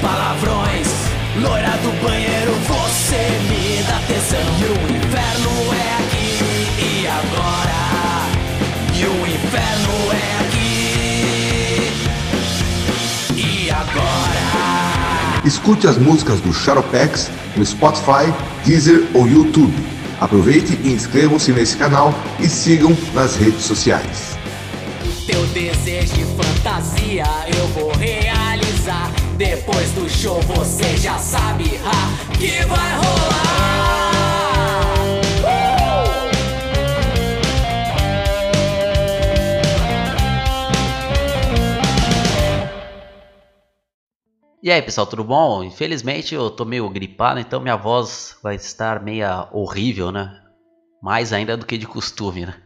Palavrões. Loira do banheiro, você me dá tesão. E o inferno é aqui e agora. E o inferno é aqui e agora. Escute as músicas do Shadowpex no Spotify, Deezer ou YouTube. Aproveite e inscrevam-se nesse canal e sigam nas redes sociais. Teu desejo de fantasia eu vou. Depois do show você já sabe ha, que vai rolar. E aí pessoal, tudo bom? Infelizmente eu tô meio gripado, então minha voz vai estar meia horrível, né? Mais ainda do que de costume, né?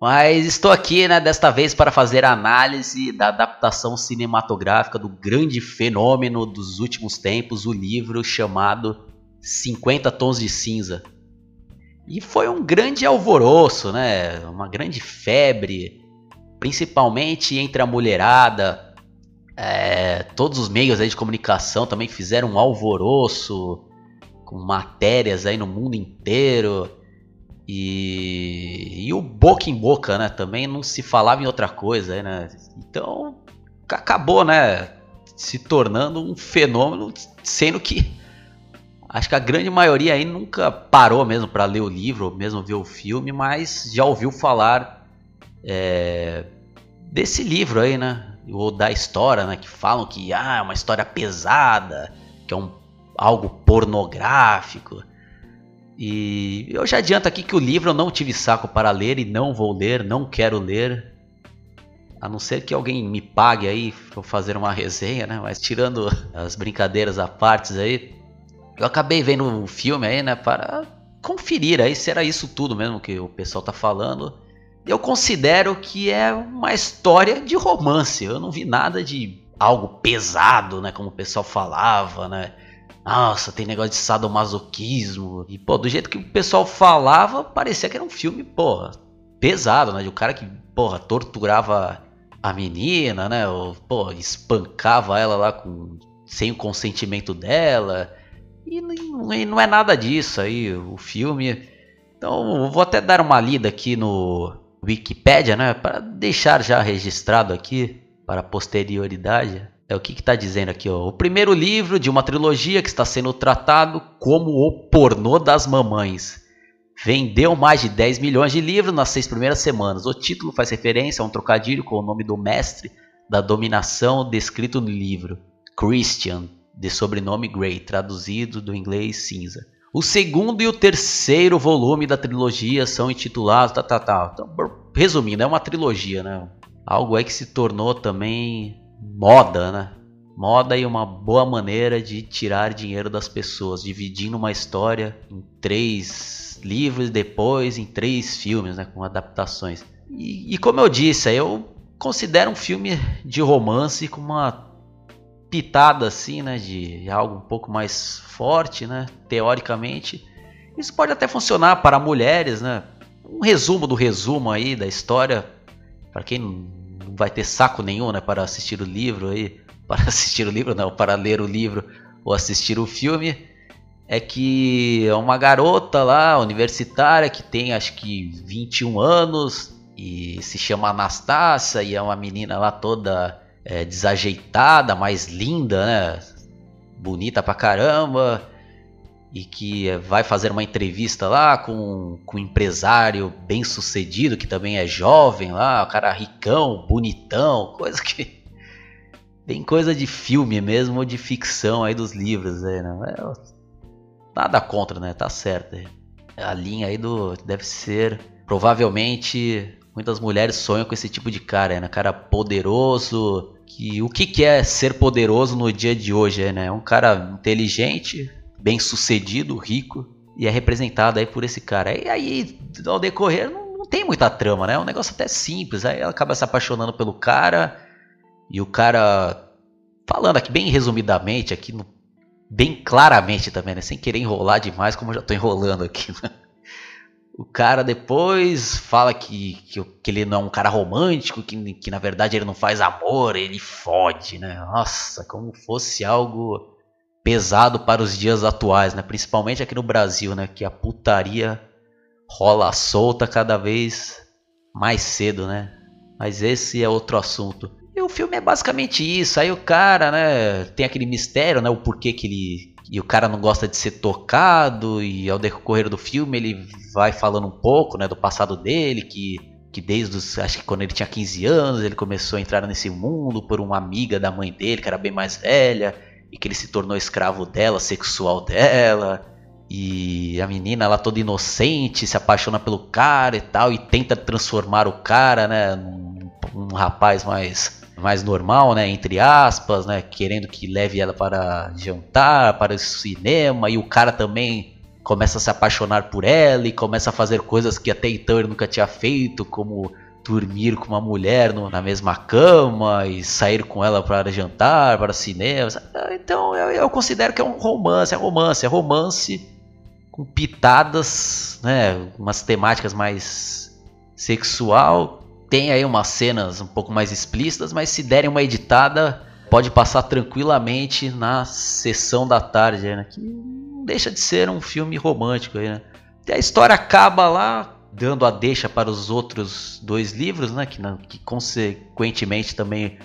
Mas estou aqui, né, desta vez para fazer a análise da adaptação cinematográfica do grande fenômeno dos últimos tempos, o livro chamado 50 Tons de Cinza. E foi um grande alvoroço, né? Uma grande febre, principalmente entre a mulherada, é, todos os meios de comunicação também fizeram um alvoroço com matérias aí no mundo inteiro. E, e o boca em boca, né? Também não se falava em outra coisa, né? Então acabou, né? Se tornando um fenômeno, sendo que acho que a grande maioria aí nunca parou mesmo para ler o livro, ou mesmo ver o filme, mas já ouviu falar é, desse livro aí, né? Ou da história, né? Que falam que ah, é uma história pesada, que é um, algo pornográfico. E eu já adianto aqui que o livro eu não tive saco para ler e não vou ler, não quero ler. A não ser que alguém me pague aí para fazer uma resenha, né? Mas tirando as brincadeiras à parte aí, eu acabei vendo um filme aí, né? Para conferir aí se era isso tudo mesmo que o pessoal tá falando. Eu considero que é uma história de romance. Eu não vi nada de algo pesado, né? Como o pessoal falava, né? Nossa, tem negócio de sadomasoquismo. E, pô, do jeito que o pessoal falava, parecia que era um filme, porra, pesado, né? De um cara que, porra, torturava a menina, né? Ou, porra, espancava ela lá com, sem o consentimento dela. E não, e não é nada disso aí, o filme. Então, vou até dar uma lida aqui no Wikipedia, né? Para deixar já registrado aqui para posterioridade. É o que está dizendo aqui, ó. O primeiro livro de uma trilogia que está sendo tratado como o pornô das mamães. Vendeu mais de 10 milhões de livros nas seis primeiras semanas. O título faz referência a um trocadilho com o nome do mestre da dominação descrito no livro, Christian, de sobrenome Grey, traduzido do inglês cinza. O segundo e o terceiro volume da trilogia são intitulados. Tá, tá, tá. Então, resumindo, é uma trilogia, né? Algo aí que se tornou também moda, né? Moda e uma boa maneira de tirar dinheiro das pessoas, dividindo uma história em três livros depois em três filmes, né? Com adaptações. E, e como eu disse, eu considero um filme de romance com uma pitada assim, né, de algo um pouco mais forte, né, teoricamente. Isso pode até funcionar para mulheres, né? Um resumo do resumo aí da história para quem vai ter saco nenhum, né, para assistir o livro aí, para assistir o livro não, para ler o livro ou assistir o filme, é que é uma garota lá, universitária, que tem acho que 21 anos e se chama Anastácia e é uma menina lá toda é, desajeitada, mais linda, né? Bonita pra caramba. E que vai fazer uma entrevista lá com, com um empresário bem sucedido, que também é jovem lá, o cara ricão, bonitão, coisa que. Bem coisa de filme mesmo, ou de ficção aí dos livros, né? Nada contra, né? Tá certo. A linha aí do. Deve ser. Provavelmente muitas mulheres sonham com esse tipo de cara, né? Cara poderoso, que o que, que é ser poderoso no dia de hoje, né? Um cara inteligente, bem sucedido, rico, e é representado aí por esse cara. E aí, ao decorrer, não, não tem muita trama, né? É um negócio até simples. Aí ela acaba se apaixonando pelo cara, e o cara, falando aqui bem resumidamente, aqui no, bem claramente também, né? Sem querer enrolar demais, como eu já tô enrolando aqui, né? O cara depois fala que, que, que, ele não é um cara romântico, que, que na verdade ele não faz amor, ele fode, né? Nossa, como fosse algo pesado para os dias atuais, né? Principalmente aqui no Brasil, né? Que a putaria rola solta cada vez mais cedo, né? Mas esse é outro assunto. E o filme é basicamente isso. Aí o cara, né? Tem aquele mistério, né? O porquê que ele e o cara não gosta de ser tocado e ao decorrer do filme ele vai falando um pouco, né, do passado dele, que que desde os, acho que quando ele tinha 15 anos, ele começou a entrar nesse mundo por uma amiga da mãe dele, que era bem mais velha, e que ele se tornou escravo dela, sexual dela. E a menina, ela toda inocente, se apaixona pelo cara e tal, e tenta transformar o cara, né, num, num rapaz mais mais normal, né, entre aspas, né, querendo que leve ela para jantar, para o cinema, e o cara também começa a se apaixonar por ela e começa a fazer coisas que até então ele nunca tinha feito, como dormir com uma mulher no, na mesma cama e sair com ela para jantar, para cinema. Então eu, eu considero que é um romance, é romance, é romance com pitadas, né, umas temáticas mais sexual tem aí umas cenas um pouco mais explícitas, mas se derem uma editada, pode passar tranquilamente na sessão da tarde, né? Que não deixa de ser um filme romântico aí, né? E a história acaba lá dando a deixa para os outros dois livros, né? Que, que consequentemente também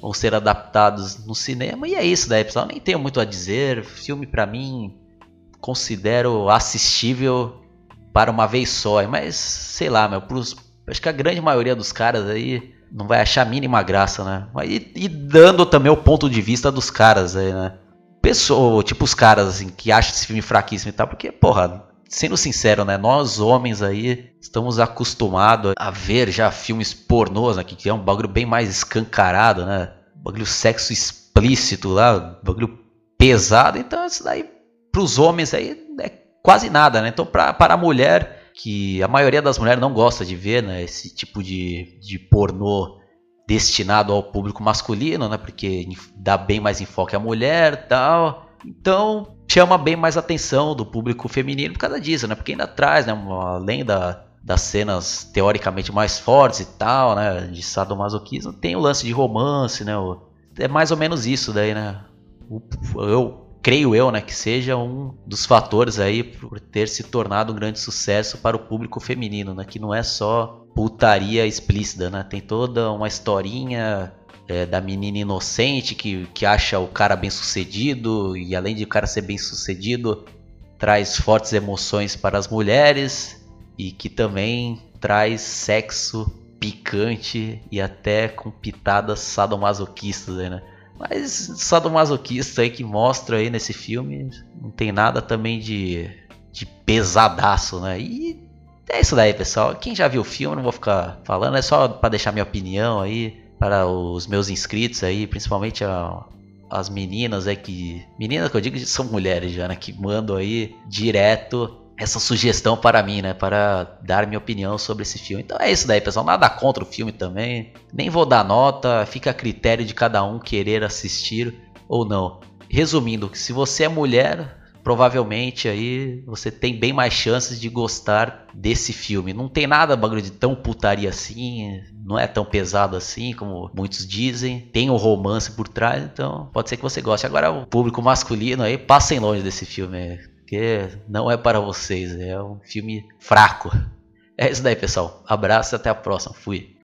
vão ser adaptados no cinema. E é isso daí, pessoal. Nem tenho muito a dizer. Filme para mim considero assistível para uma vez só. Mas sei lá, meu, pros Acho que a grande maioria dos caras aí não vai achar a mínima graça, né? E, e dando também o ponto de vista dos caras aí, né? Pessoa, tipo os caras assim, que acham esse filme fraquíssimo e tal, porque, porra, sendo sincero, né? Nós homens aí estamos acostumados a ver já filmes pornôs, né? Que é um bagulho bem mais escancarado, né? Bagulho sexo explícito lá, bagulho pesado. Então isso daí, pros homens aí, é quase nada, né? Então pra, para a mulher que a maioria das mulheres não gosta de ver, né? Esse tipo de, de pornô destinado ao público masculino, né? Porque dá bem mais enfoque à mulher tal. Então chama bem mais atenção do público feminino por causa disso, né? Porque ainda traz, né? Além da, das cenas teoricamente mais fortes e tal, né? De sadomasoquismo, tem o lance de romance, né? É mais ou menos isso daí, né? Eu creio eu, né, que seja um dos fatores aí por ter se tornado um grande sucesso para o público feminino, né, que não é só putaria explícita, né, tem toda uma historinha é, da menina inocente que, que acha o cara bem sucedido e além de o cara ser bem sucedido, traz fortes emoções para as mulheres e que também traz sexo picante e até com pitadas sadomasoquistas, né? Mas sadomasoquista aí que mostra aí nesse filme não tem nada também de, de pesadaço, né? E é isso daí, pessoal. Quem já viu o filme, não vou ficar falando, é só para deixar minha opinião aí para os meus inscritos aí, principalmente a, as meninas aí que. Meninas que eu digo são mulheres já? Que mandam aí direto essa sugestão para mim, né? Para dar minha opinião sobre esse filme. Então é isso daí, pessoal. Nada contra o filme também. Nem vou dar nota, fica a critério de cada um querer assistir ou não. Resumindo, se você é mulher, provavelmente aí você tem bem mais chances de gostar desse filme. Não tem nada bagulho de tão putaria assim, não é tão pesado assim como muitos dizem. Tem um romance por trás, então pode ser que você goste. Agora o público masculino aí, passem longe desse filme porque não é para vocês, é um filme fraco. É isso daí, pessoal. Abraço e até a próxima. Fui.